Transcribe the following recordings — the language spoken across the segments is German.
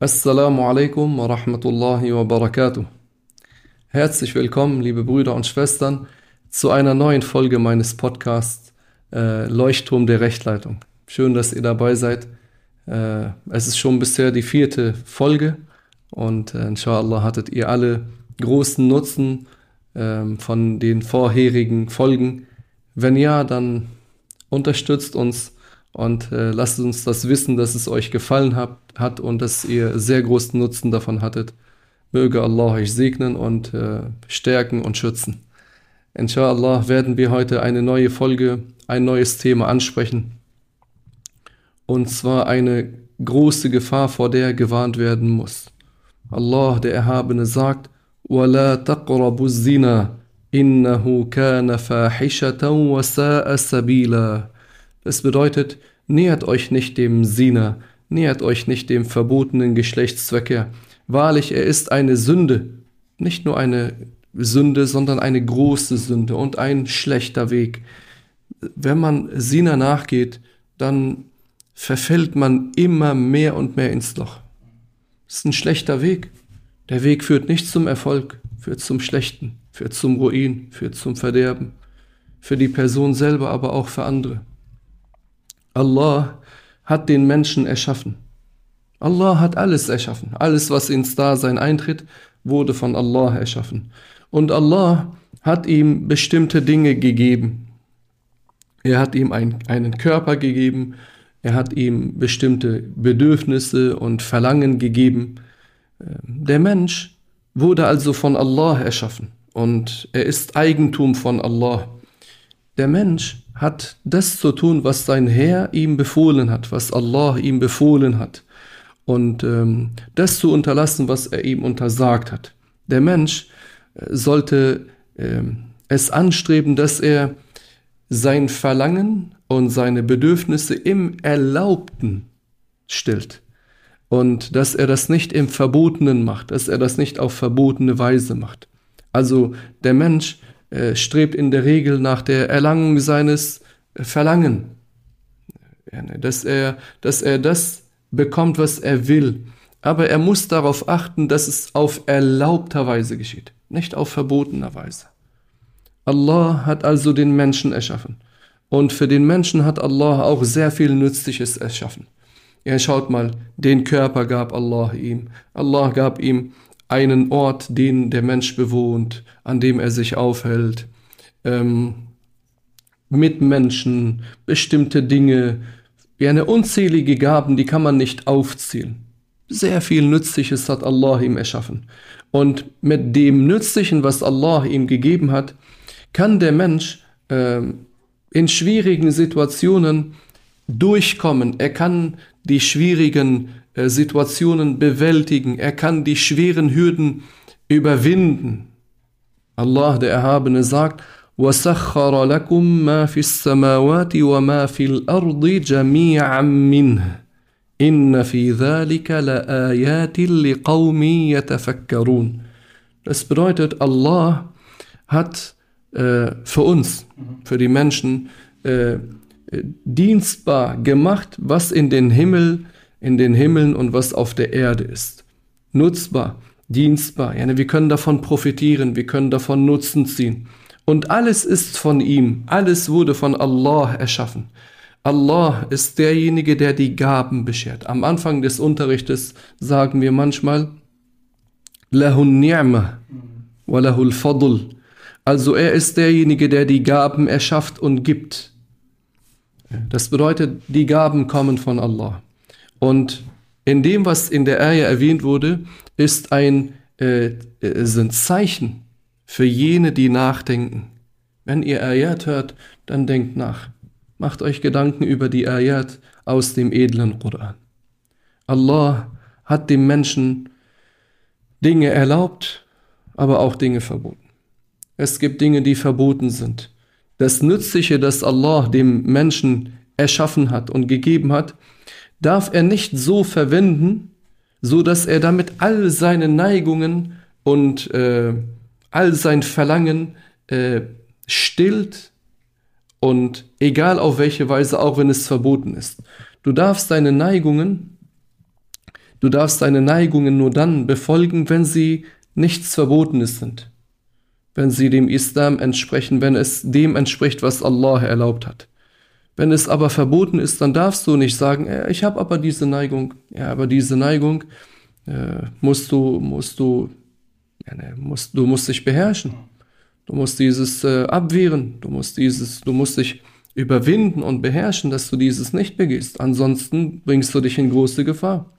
Assalamu alaikum wa rahmatullahi wa barakatuh. Herzlich willkommen, liebe Brüder und Schwestern, zu einer neuen Folge meines Podcasts äh, Leuchtturm der Rechtleitung. Schön, dass ihr dabei seid. Äh, es ist schon bisher die vierte Folge und äh, inshallah hattet ihr alle großen Nutzen ähm, von den vorherigen Folgen. Wenn ja, dann unterstützt uns und äh, lasst uns das wissen, dass es euch gefallen hat, hat und dass ihr sehr großen Nutzen davon hattet. Möge Allah euch segnen und äh, stärken und schützen. Inshallah werden wir heute eine neue Folge, ein neues Thema ansprechen. Und zwar eine große Gefahr, vor der gewarnt werden muss. Allah, der Erhabene, sagt, وَلَا تَقْرَبُوا الزِّنَا إِنَّهُ كَانَ فَاحِشَةً وَسَاءَ سَبِيلًا das bedeutet, nähert euch nicht dem Sina, nähert euch nicht dem verbotenen Geschlechtsverkehr. Wahrlich, er ist eine Sünde, nicht nur eine Sünde, sondern eine große Sünde und ein schlechter Weg. Wenn man Sina nachgeht, dann verfällt man immer mehr und mehr ins Loch. Das ist ein schlechter Weg. Der Weg führt nicht zum Erfolg, führt zum Schlechten, führt zum Ruin, führt zum Verderben. Für die Person selber, aber auch für andere. Allah hat den Menschen erschaffen. Allah hat alles erschaffen. Alles, was ins Dasein eintritt, wurde von Allah erschaffen. Und Allah hat ihm bestimmte Dinge gegeben. Er hat ihm ein, einen Körper gegeben, er hat ihm bestimmte Bedürfnisse und Verlangen gegeben. Der Mensch wurde also von Allah erschaffen und er ist Eigentum von Allah. Der Mensch hat das zu tun, was sein Herr ihm befohlen hat, was Allah ihm befohlen hat. Und ähm, das zu unterlassen, was er ihm untersagt hat. Der Mensch äh, sollte äh, es anstreben, dass er sein Verlangen und seine Bedürfnisse im Erlaubten stillt. Und dass er das nicht im Verbotenen macht, dass er das nicht auf verbotene Weise macht. Also der Mensch äh, strebt in der Regel nach der Erlangung seines äh, Verlangen. Dass er, dass er das bekommt, was er will. Aber er muss darauf achten, dass es auf erlaubter Weise geschieht, nicht auf verbotener Weise. Allah hat also den Menschen erschaffen. Und für den Menschen hat Allah auch sehr viel Nützliches erschaffen. Ja, schaut mal, den Körper gab Allah ihm. Allah gab ihm einen Ort, den der Mensch bewohnt, an dem er sich aufhält, ähm, Mitmenschen, bestimmte Dinge, wie eine unzählige Gaben, die kann man nicht aufzählen. Sehr viel Nützliches hat Allah ihm erschaffen. Und mit dem Nützlichen, was Allah ihm gegeben hat, kann der Mensch äh, in schwierigen Situationen durchkommen. Er kann die schwierigen Situationen bewältigen. Er kann die schweren Hürden überwinden. Allah, der Erhabene, sagt, وَسَخَّرَ لَكُم مَا فِي السَّمَاوَاتِ وَمَا فِي الْأَرْضِ جَمِيعًا مِّنْهِ إِنَّ فِي ذَلِكَ لَآيَاتٍ لِقَوْمٍ يَتَفَكَّرُونَ Das bedeutet, Allah hat äh, für uns, für die Menschen, äh, dienstbar gemacht, was in den Himmel in den Himmeln und was auf der Erde ist. Nutzbar, dienstbar. Ja, wir können davon profitieren, wir können davon Nutzen ziehen. Und alles ist von ihm, alles wurde von Allah erschaffen. Allah ist derjenige, der die Gaben beschert. Am Anfang des Unterrichtes sagen wir manchmal, Lahun ni'ma wa lahul fadl. Also er ist derjenige, der die Gaben erschafft und gibt. Das bedeutet, die Gaben kommen von Allah. Und in dem, was in der Ayah erwähnt wurde, ist ein, äh, äh, sind Zeichen für jene, die nachdenken. Wenn ihr Ayat hört, dann denkt nach. Macht euch Gedanken über die Ayat aus dem edlen Koran. Allah hat dem Menschen Dinge erlaubt, aber auch Dinge verboten. Es gibt Dinge, die verboten sind. Das Nützliche, das Allah dem Menschen erschaffen hat und gegeben hat, darf er nicht so verwenden, so dass er damit all seine Neigungen und äh, all sein Verlangen äh, stillt und egal auf welche Weise, auch wenn es verboten ist. Du darfst deine Neigungen Du darfst deine Neigungen nur dann befolgen, wenn sie nichts Verbotenes sind. Wenn sie dem Islam entsprechen, wenn es dem entspricht, was Allah erlaubt hat. Wenn es aber verboten ist, dann darfst du nicht sagen, ich habe aber diese Neigung. Ja, aber diese Neigung äh, musst du, musst du, ja, ne, musst, du musst dich beherrschen. Du musst dieses äh, abwehren. Du musst dieses, du musst dich überwinden und beherrschen, dass du dieses nicht begehst. Ansonsten bringst du dich in große Gefahr.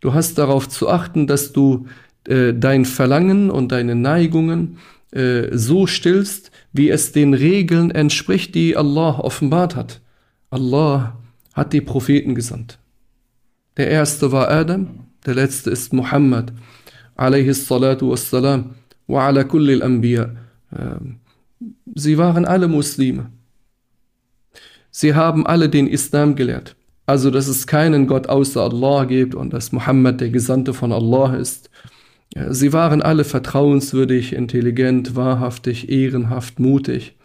Du hast darauf zu achten, dass du äh, dein Verlangen und deine Neigungen äh, so stillst, wie es den Regeln entspricht, die Allah offenbart hat. Allah hat die Propheten gesandt. Der erste war Adam, der letzte ist Muhammad, alayhi salatu wassalam, wa ala kulli al-anbiya. Ähm, sie waren alle Muslime. Sie haben alle den Islam gelehrt. Also, dass es keinen Gott außer Allah gibt und dass Muhammad der Gesandte von Allah ist. Sie waren alle vertrauenswürdig, intelligent, wahrhaftig, ehrenhaft, mutig.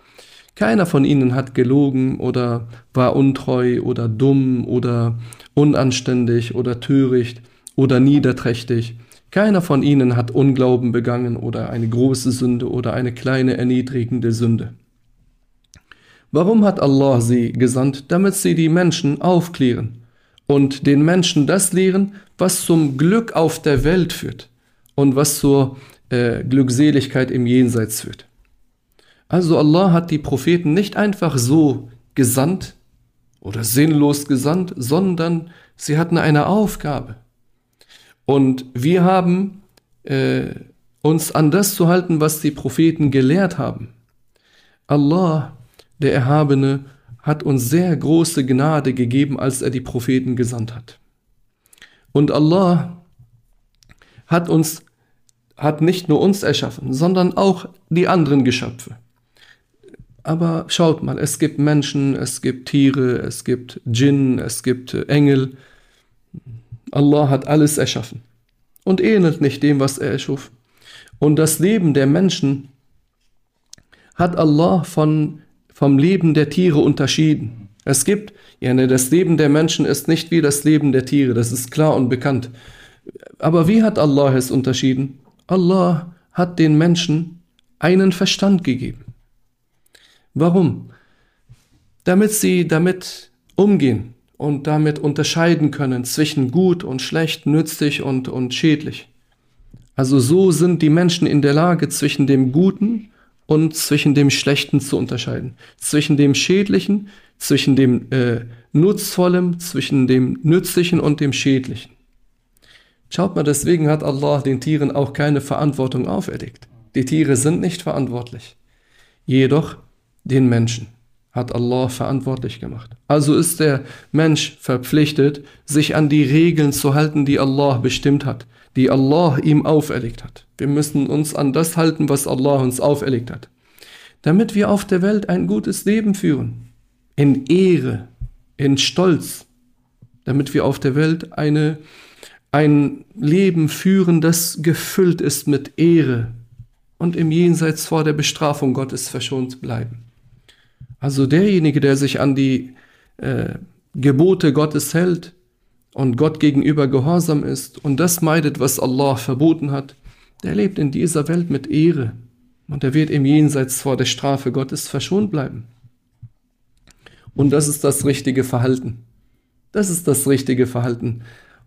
Keiner von ihnen hat gelogen oder war untreu oder dumm oder unanständig oder töricht oder niederträchtig. Keiner von ihnen hat Unglauben begangen oder eine große Sünde oder eine kleine erniedrigende Sünde. Warum hat Allah sie gesandt? Damit sie die Menschen aufklären und den Menschen das lehren, was zum Glück auf der Welt führt und was zur äh, Glückseligkeit im Jenseits führt. Also Allah hat die Propheten nicht einfach so gesandt oder sinnlos gesandt, sondern sie hatten eine Aufgabe. Und wir haben äh, uns an das zu halten, was die Propheten gelehrt haben. Allah der Erhabene hat uns sehr große Gnade gegeben, als er die Propheten gesandt hat. Und Allah hat uns, hat nicht nur uns erschaffen, sondern auch die anderen Geschöpfe. Aber schaut mal, es gibt Menschen, es gibt Tiere, es gibt Djinn, es gibt Engel. Allah hat alles erschaffen und ähnelt nicht dem, was er erschuf. Und das Leben der Menschen hat Allah von vom Leben der Tiere unterschieden. Es gibt, ja, ne, das Leben der Menschen ist nicht wie das Leben der Tiere, das ist klar und bekannt. Aber wie hat Allah es unterschieden? Allah hat den Menschen einen Verstand gegeben. Warum? Damit sie damit umgehen und damit unterscheiden können zwischen gut und schlecht, nützlich und, und schädlich. Also so sind die Menschen in der Lage, zwischen dem Guten und zwischen dem Schlechten zu unterscheiden. Zwischen dem Schädlichen, zwischen dem äh, Nutzvollem, zwischen dem Nützlichen und dem Schädlichen. Schaut mal, deswegen hat Allah den Tieren auch keine Verantwortung auferlegt. Die Tiere sind nicht verantwortlich. Jedoch den Menschen hat Allah verantwortlich gemacht. Also ist der Mensch verpflichtet, sich an die Regeln zu halten, die Allah bestimmt hat die Allah ihm auferlegt hat. Wir müssen uns an das halten, was Allah uns auferlegt hat, damit wir auf der Welt ein gutes Leben führen, in Ehre, in Stolz, damit wir auf der Welt eine, ein Leben führen, das gefüllt ist mit Ehre und im Jenseits vor der Bestrafung Gottes verschont bleiben. Also derjenige, der sich an die äh, Gebote Gottes hält, und Gott gegenüber gehorsam ist und das meidet, was Allah verboten hat, der lebt in dieser Welt mit Ehre und er wird im Jenseits vor der Strafe Gottes verschont bleiben. Und das ist das richtige Verhalten. Das ist das richtige Verhalten.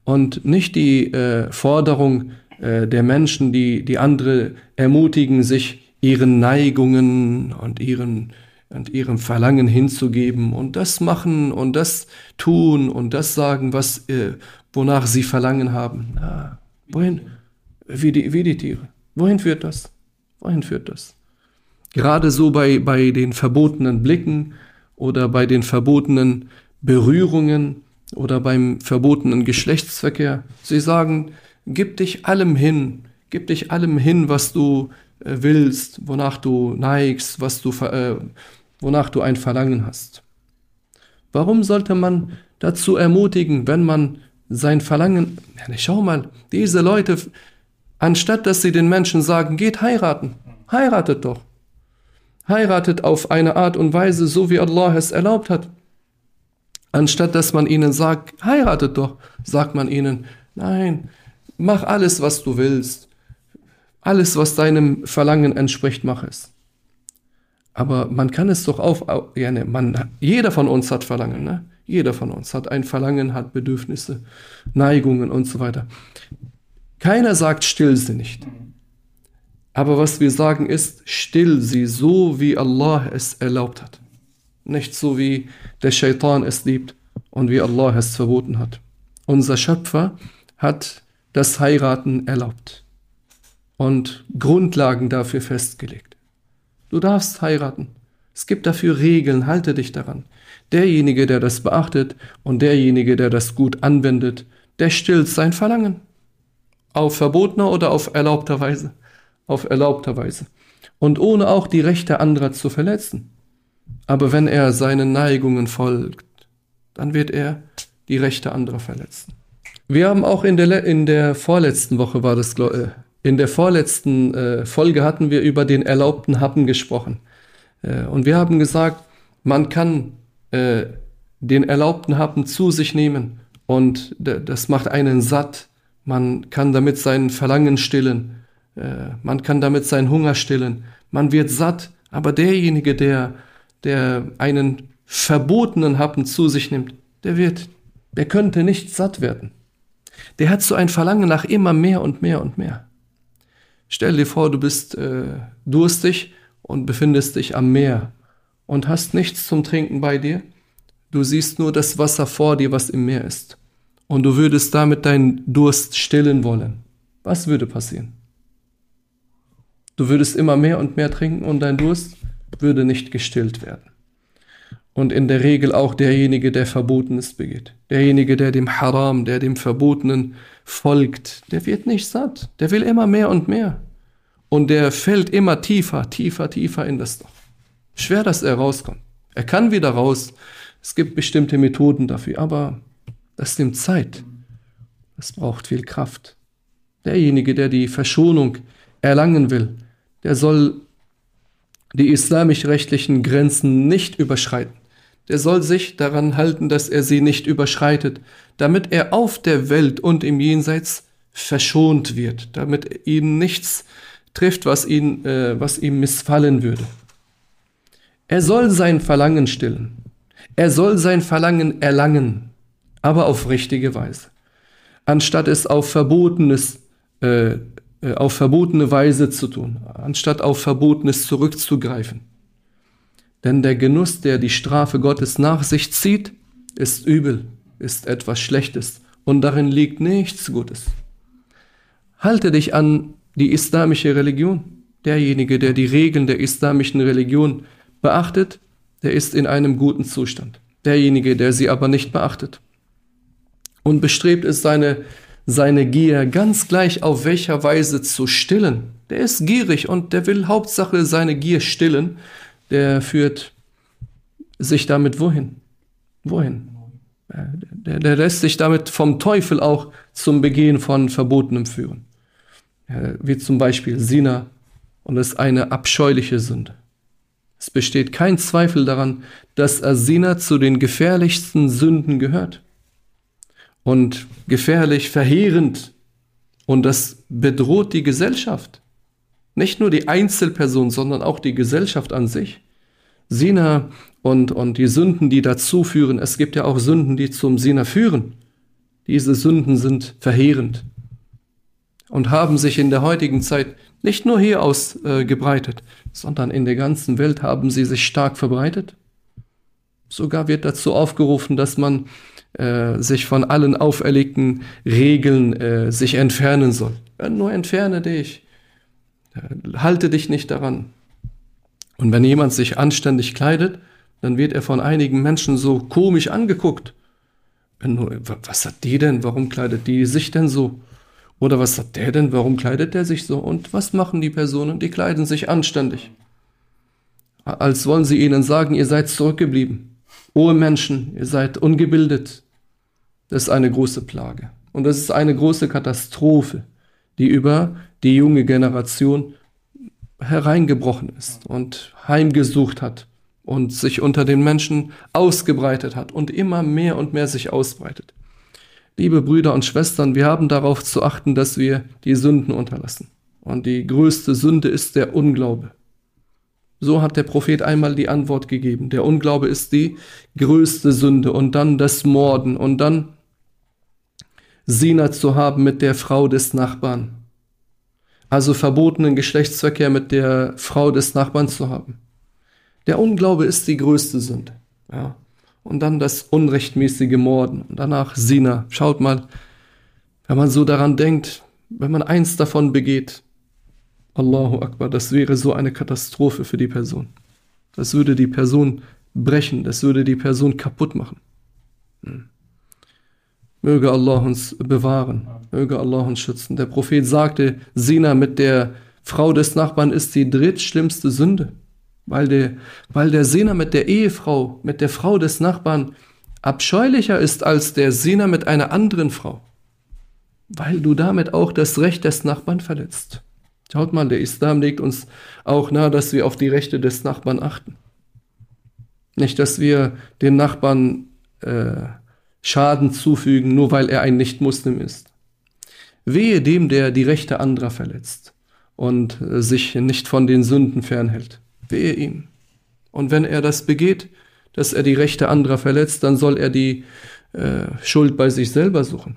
Und nicht die äh, Forderung äh, der Menschen, die, die andere ermutigen, sich ihren Neigungen und ihren und ihrem Verlangen hinzugeben und das machen und das tun und das sagen, was, äh, wonach sie Verlangen haben. Na, wohin? Wie die, wie die Tiere. Wohin führt das? Wohin führt das? Gerade so bei, bei den verbotenen Blicken oder bei den verbotenen Berührungen oder beim verbotenen Geschlechtsverkehr. Sie sagen, gib dich allem hin, gib dich allem hin, was du willst, wonach du neigst, was du äh, wonach du ein Verlangen hast. Warum sollte man dazu ermutigen, wenn man sein Verlangen, ja, schau mal, diese Leute, anstatt dass sie den Menschen sagen, geht heiraten, heiratet doch. Heiratet auf eine Art und Weise, so wie Allah es erlaubt hat. Anstatt dass man ihnen sagt, heiratet doch, sagt man ihnen, Nein, mach alles, was du willst. Alles, was deinem Verlangen entspricht, mach es. Aber man kann es doch auf, ja, ne, man, jeder von uns hat Verlangen, ne? Jeder von uns hat ein Verlangen, hat Bedürfnisse, Neigungen und so weiter. Keiner sagt, still sie nicht. Aber was wir sagen ist, still sie so, wie Allah es erlaubt hat. Nicht so, wie der Shaitan es liebt und wie Allah es verboten hat. Unser Schöpfer hat das Heiraten erlaubt und Grundlagen dafür festgelegt. Du darfst heiraten. Es gibt dafür Regeln, halte dich daran. Derjenige, der das beachtet und derjenige, der das gut anwendet, der stillt sein Verlangen. Auf verbotener oder auf erlaubter Weise. Auf erlaubter Weise. Und ohne auch die Rechte anderer zu verletzen. Aber wenn er seinen Neigungen folgt, dann wird er die Rechte anderer verletzen. Wir haben auch in der, in der vorletzten Woche war das, äh, in der vorletzten äh, Folge hatten wir über den erlaubten Happen gesprochen. Äh, und wir haben gesagt, man kann äh, den erlaubten Happen zu sich nehmen und das macht einen satt. Man kann damit sein Verlangen stillen. Äh, man kann damit seinen Hunger stillen. Man wird satt. Aber derjenige, der, der einen verbotenen Happen zu sich nimmt, der wird, der könnte nicht satt werden. Der hat so ein Verlangen nach immer mehr und mehr und mehr. Stell dir vor, du bist äh, durstig und befindest dich am Meer und hast nichts zum Trinken bei dir. Du siehst nur das Wasser vor dir, was im Meer ist. Und du würdest damit deinen Durst stillen wollen. Was würde passieren? Du würdest immer mehr und mehr trinken und dein Durst würde nicht gestillt werden. Und in der Regel auch derjenige, der Verbotenes begeht. Derjenige, der dem Haram, der dem Verbotenen folgt, der wird nicht satt. Der will immer mehr und mehr. Und der fällt immer tiefer, tiefer, tiefer in das Loch. Schwer, dass er rauskommt. Er kann wieder raus. Es gibt bestimmte Methoden dafür, aber das nimmt Zeit. Es braucht viel Kraft. Derjenige, der die Verschonung erlangen will, der soll die islamisch-rechtlichen Grenzen nicht überschreiten. Der soll sich daran halten, dass er sie nicht überschreitet, damit er auf der Welt und im Jenseits verschont wird, damit ihn nichts trifft, was, ihn, äh, was ihm missfallen würde. Er soll sein Verlangen stillen. Er soll sein Verlangen erlangen, aber auf richtige Weise. Anstatt es auf verbotenes, äh, äh, auf verbotene Weise zu tun, anstatt auf Verbotenes zurückzugreifen. Denn der Genuss, der die Strafe Gottes nach sich zieht, ist übel, ist etwas Schlechtes und darin liegt nichts Gutes. Halte dich an die islamische Religion. Derjenige, der die Regeln der islamischen Religion beachtet, der ist in einem guten Zustand. Derjenige, der sie aber nicht beachtet und bestrebt ist, seine, seine Gier ganz gleich auf welcher Weise zu stillen, der ist gierig und der will Hauptsache seine Gier stillen, der führt sich damit wohin? Wohin? Der, der lässt sich damit vom Teufel auch zum Begehen von Verbotenem führen. Wie zum Beispiel Sina und ist eine abscheuliche Sünde. Es besteht kein Zweifel daran, dass Asina zu den gefährlichsten Sünden gehört. Und gefährlich, verheerend. Und das bedroht die Gesellschaft. Nicht nur die Einzelperson, sondern auch die Gesellschaft an sich. Sina und, und die Sünden, die dazu führen, es gibt ja auch Sünden, die zum Sina führen. Diese Sünden sind verheerend und haben sich in der heutigen Zeit nicht nur hier ausgebreitet, äh, sondern in der ganzen Welt haben sie sich stark verbreitet. Sogar wird dazu aufgerufen, dass man äh, sich von allen auferlegten Regeln äh, sich entfernen soll. Nur entferne dich. Halte dich nicht daran. Und wenn jemand sich anständig kleidet, dann wird er von einigen Menschen so komisch angeguckt. Was hat die denn? Warum kleidet die sich denn so? Oder was hat der denn? Warum kleidet der sich so? Und was machen die Personen? Die kleiden sich anständig. Als wollen sie ihnen sagen, ihr seid zurückgeblieben. Ohe Menschen, ihr seid ungebildet. Das ist eine große Plage. Und das ist eine große Katastrophe, die über die junge Generation hereingebrochen ist und heimgesucht hat und sich unter den Menschen ausgebreitet hat und immer mehr und mehr sich ausbreitet. Liebe Brüder und Schwestern, wir haben darauf zu achten, dass wir die Sünden unterlassen. Und die größte Sünde ist der Unglaube. So hat der Prophet einmal die Antwort gegeben. Der Unglaube ist die größte Sünde und dann das Morden und dann Sina zu haben mit der Frau des Nachbarn. Also verbotenen Geschlechtsverkehr mit der Frau des Nachbarn zu haben. Der Unglaube ist die größte Sünde. Ja. Und dann das unrechtmäßige Morden und danach Sina. Schaut mal, wenn man so daran denkt, wenn man eins davon begeht, Allahu Akbar, das wäre so eine Katastrophe für die Person. Das würde die Person brechen, das würde die Person kaputt machen. Hm. Möge Allah uns bewahren, möge Allah uns schützen. Der Prophet sagte, Sina mit der Frau des Nachbarn ist die drittschlimmste Sünde, weil der, weil der Sina mit der Ehefrau, mit der Frau des Nachbarn abscheulicher ist als der Sina mit einer anderen Frau, weil du damit auch das Recht des Nachbarn verletzt. Schaut mal, der Islam legt uns auch nahe, dass wir auf die Rechte des Nachbarn achten. Nicht, dass wir den Nachbarn äh, Schaden zufügen, nur weil er ein Nicht-Muslim ist. Wehe dem, der die Rechte anderer verletzt und äh, sich nicht von den Sünden fernhält. Wehe ihm. Und wenn er das begeht, dass er die Rechte anderer verletzt, dann soll er die äh, Schuld bei sich selber suchen.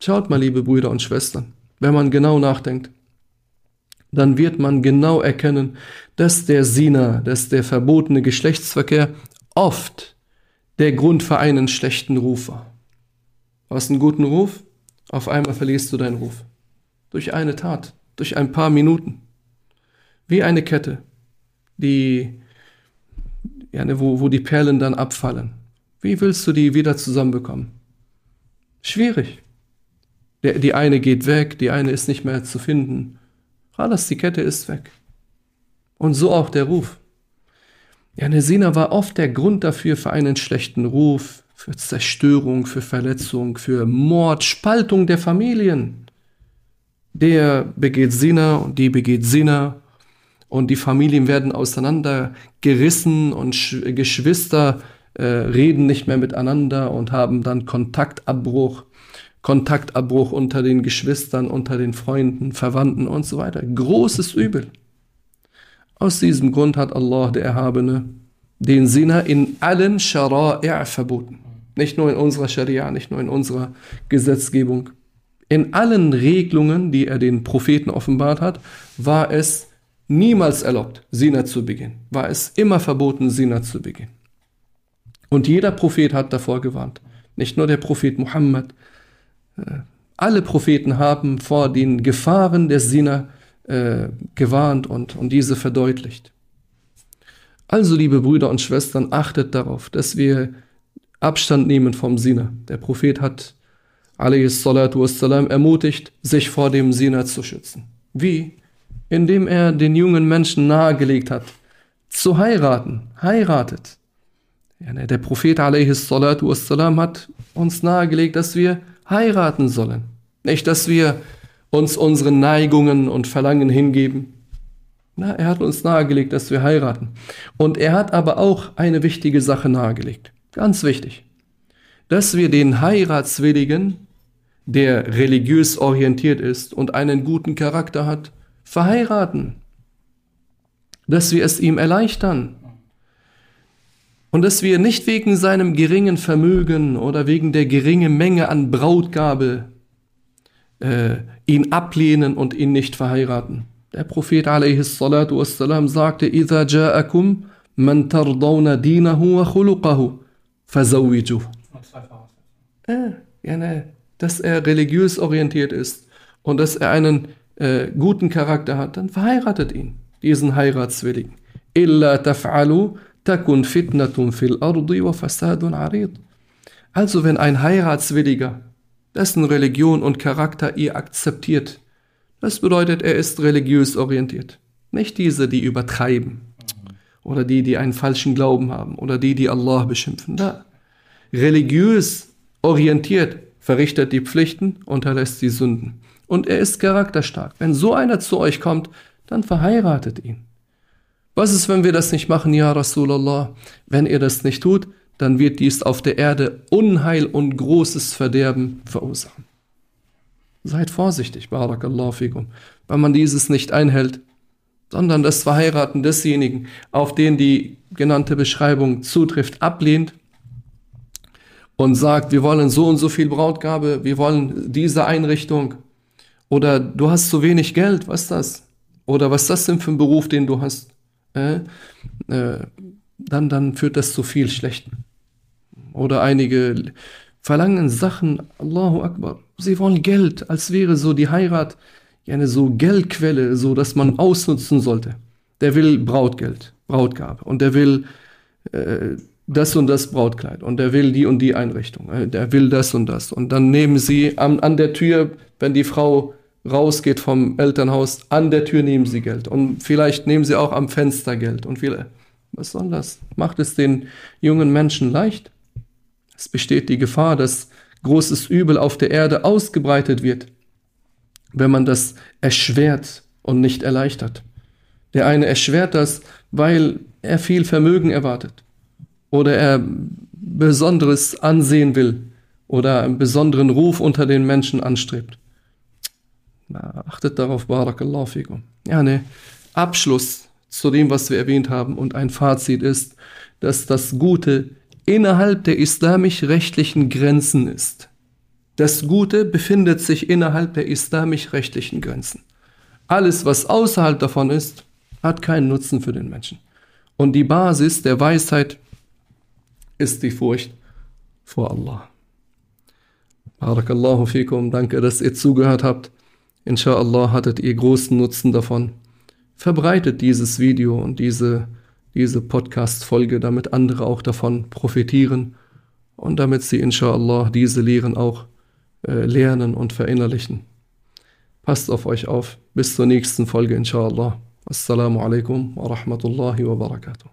Schaut mal, liebe Brüder und Schwestern, wenn man genau nachdenkt dann wird man genau erkennen, dass der Sina, dass der verbotene Geschlechtsverkehr oft der Grund für einen schlechten Ruf war. Du einen guten Ruf, auf einmal verlierst du deinen Ruf. Durch eine Tat, durch ein paar Minuten. Wie eine Kette, die, ja, ne, wo, wo die Perlen dann abfallen. Wie willst du die wieder zusammenbekommen? Schwierig. Der, die eine geht weg, die eine ist nicht mehr zu finden. Alles, die Kette ist weg. Und so auch der Ruf. Ja, eine Sina war oft der Grund dafür für einen schlechten Ruf, für Zerstörung, für Verletzung, für Mord, Spaltung der Familien. Der begeht Sina und die begeht Sina und die Familien werden auseinandergerissen und Geschwister äh, reden nicht mehr miteinander und haben dann Kontaktabbruch. Kontaktabbruch unter den Geschwistern, unter den Freunden, Verwandten und so weiter. Großes Übel. Aus diesem Grund hat Allah, der Erhabene, den Sinner in allen Shara'i' verboten. Nicht nur in unserer Scharia, nicht nur in unserer Gesetzgebung. In allen Regelungen, die er den Propheten offenbart hat, war es niemals erlaubt, Sina zu begehen. War es immer verboten, Sina zu begehen. Und jeder Prophet hat davor gewarnt. Nicht nur der Prophet Muhammad, alle Propheten haben vor den Gefahren der Sinner äh, gewarnt und, und diese verdeutlicht. Also, liebe Brüder und Schwestern, achtet darauf, dass wir Abstand nehmen vom Sinner. Der Prophet hat wassalam, ermutigt, sich vor dem Sinner zu schützen. Wie? Indem er den jungen Menschen nahegelegt hat, zu heiraten. Heiratet. Ne, der Prophet wassalam, hat uns nahegelegt, dass wir heiraten sollen. Nicht, dass wir uns unseren Neigungen und Verlangen hingeben. Na, er hat uns nahegelegt, dass wir heiraten. Und er hat aber auch eine wichtige Sache nahegelegt. Ganz wichtig. Dass wir den Heiratswilligen, der religiös orientiert ist und einen guten Charakter hat, verheiraten. Dass wir es ihm erleichtern, und dass wir nicht wegen seinem geringen Vermögen oder wegen der geringen Menge an Brautgabe äh, ihn ablehnen und ihn nicht verheiraten. Der Prophet wassalam, sagte, إِذَا جَاءَكُمْ مَنْ تَرْضَوْنَ دِينَهُ وَخُلُقَهُ versawitu. Äh, ah, ja, ne, dass er religiös orientiert ist und dass er einen äh, guten Charakter hat, dann verheiratet ihn, diesen Heiratswilligen. Illa taf'alu takun fitnatun fil ardi wa fasadun arid. Also wenn ein Heiratswilliger, dessen Religion und Charakter ihr akzeptiert, das bedeutet, er ist religiös orientiert. Nicht diese, die übertreiben oder die, die einen falschen Glauben haben oder die, die Allah beschimpfen. Da. Religiös orientiert verrichtet die Pflichten, unterlässt die Sünden. Und er ist charakterstark. Wenn so einer zu euch kommt, dann verheiratet ihn. Was ist, wenn wir das nicht machen, ja Rasulallah? Wenn ihr das nicht tut, dann wird dies auf der Erde Unheil und großes Verderben verursachen. Seid vorsichtig, Barakallahu fikum, weil man dieses nicht einhält, sondern das Verheiraten desjenigen, auf den die genannte Beschreibung zutrifft, ablehnt und sagt, wir wollen so und so viel Brautgabe, wir wollen diese Einrichtung oder du hast zu wenig Geld, was ist das? Oder was ist das denn für ein Beruf, den du hast? Äh, äh, dann, dann führt das zu viel Schlechten. Oder einige verlangen Sachen, Allahu Akbar, sie wollen Geld, als wäre so die Heirat eine so Geldquelle, so dass man ausnutzen sollte. Der will Brautgeld, Brautgabe und der will äh, das und das Brautkleid und der will die und die Einrichtung, äh, der will das und das. Und dann nehmen sie an, an der Tür, wenn die Frau rausgeht vom Elternhaus, an der Tür nehmen sie Geld und vielleicht nehmen sie auch am Fenster Geld und viele. Was soll das? Macht es den jungen Menschen leicht? Es besteht die Gefahr, dass großes Übel auf der Erde ausgebreitet wird, wenn man das erschwert und nicht erleichtert. Der eine erschwert das, weil er viel Vermögen erwartet oder er besonderes Ansehen will oder einen besonderen Ruf unter den Menschen anstrebt. Na, achtet darauf, Barakallahu fikum. Ja, ne, Abschluss zu dem, was wir erwähnt haben und ein Fazit ist, dass das Gute innerhalb der islamisch-rechtlichen Grenzen ist. Das Gute befindet sich innerhalb der islamisch-rechtlichen Grenzen. Alles, was außerhalb davon ist, hat keinen Nutzen für den Menschen. Und die Basis der Weisheit ist die Furcht vor Allah. Barakallahu fikum, danke, dass ihr zugehört habt. Inshallah hattet ihr großen Nutzen davon. Verbreitet dieses Video und diese diese Podcast-Folge, damit andere auch davon profitieren und damit sie inshallah diese Lehren auch äh, lernen und verinnerlichen. Passt auf euch auf. Bis zur nächsten Folge inshallah. Assalamu alaikum wa rahmatullahi wa barakatuh.